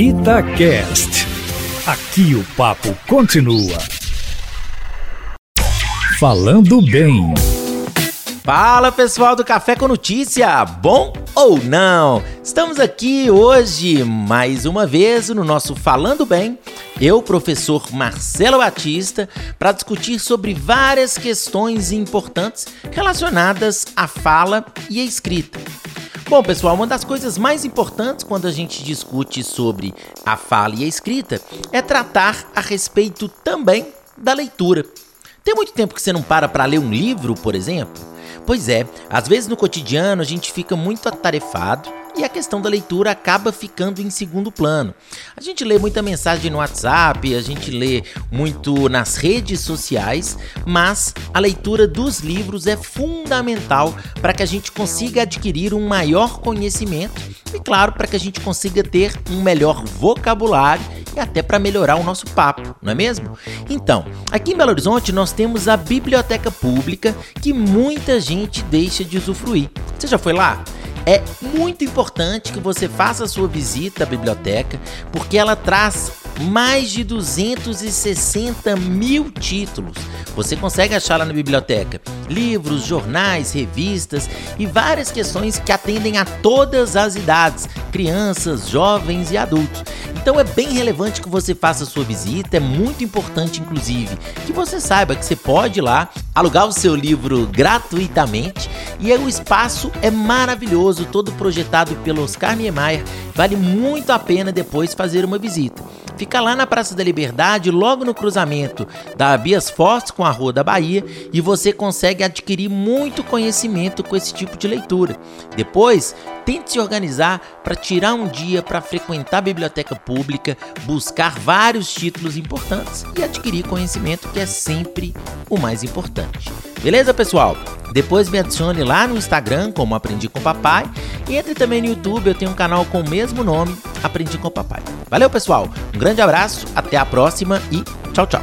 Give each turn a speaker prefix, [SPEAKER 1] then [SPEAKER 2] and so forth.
[SPEAKER 1] Itacast. Aqui o papo continua. Falando bem.
[SPEAKER 2] Fala pessoal do Café com Notícia, bom ou não? Estamos aqui hoje mais uma vez no nosso Falando Bem, eu, professor Marcelo Batista, para discutir sobre várias questões importantes relacionadas à fala e à escrita. Bom, pessoal, uma das coisas mais importantes quando a gente discute sobre a fala e a escrita é tratar a respeito também da leitura. Tem muito tempo que você não para para ler um livro, por exemplo? Pois é, às vezes no cotidiano a gente fica muito atarefado e a questão da leitura acaba ficando em segundo plano. A gente lê muita mensagem no WhatsApp, a gente lê muito nas redes sociais, mas a leitura dos livros é fundamental para que a gente consiga adquirir um maior conhecimento e, claro, para que a gente consiga ter um melhor vocabulário e até para melhorar o nosso papo, não é mesmo? Então, aqui em Belo Horizonte nós temos a biblioteca pública que muita gente deixa de usufruir. Você já foi lá? É muito importante que você faça a sua visita à biblioteca, porque ela traz mais de 260 mil títulos. Você consegue achar lá na biblioteca livros, jornais, revistas e várias questões que atendem a todas as idades, crianças, jovens e adultos. Então é bem relevante que você faça sua visita, é muito importante, inclusive, que você saiba que você pode ir lá alugar o seu livro gratuitamente e o espaço é maravilhoso, todo projetado pelo Oscar Niemeyer, vale muito a pena depois fazer uma visita. Fica lá na Praça da Liberdade, logo no cruzamento da Bias Fortes com a Rua da Bahia, e você consegue adquirir muito conhecimento com esse tipo de leitura. Depois, tente se organizar para tirar um dia para frequentar a biblioteca pública, buscar vários títulos importantes e adquirir conhecimento, que é sempre o mais importante. Beleza, pessoal? Depois me adicione lá no Instagram, como Aprendi com Papai, e entre também no YouTube, eu tenho um canal com o mesmo nome, Aprendi com Papai. Valeu, pessoal. Um grande abraço, até a próxima e tchau, tchau.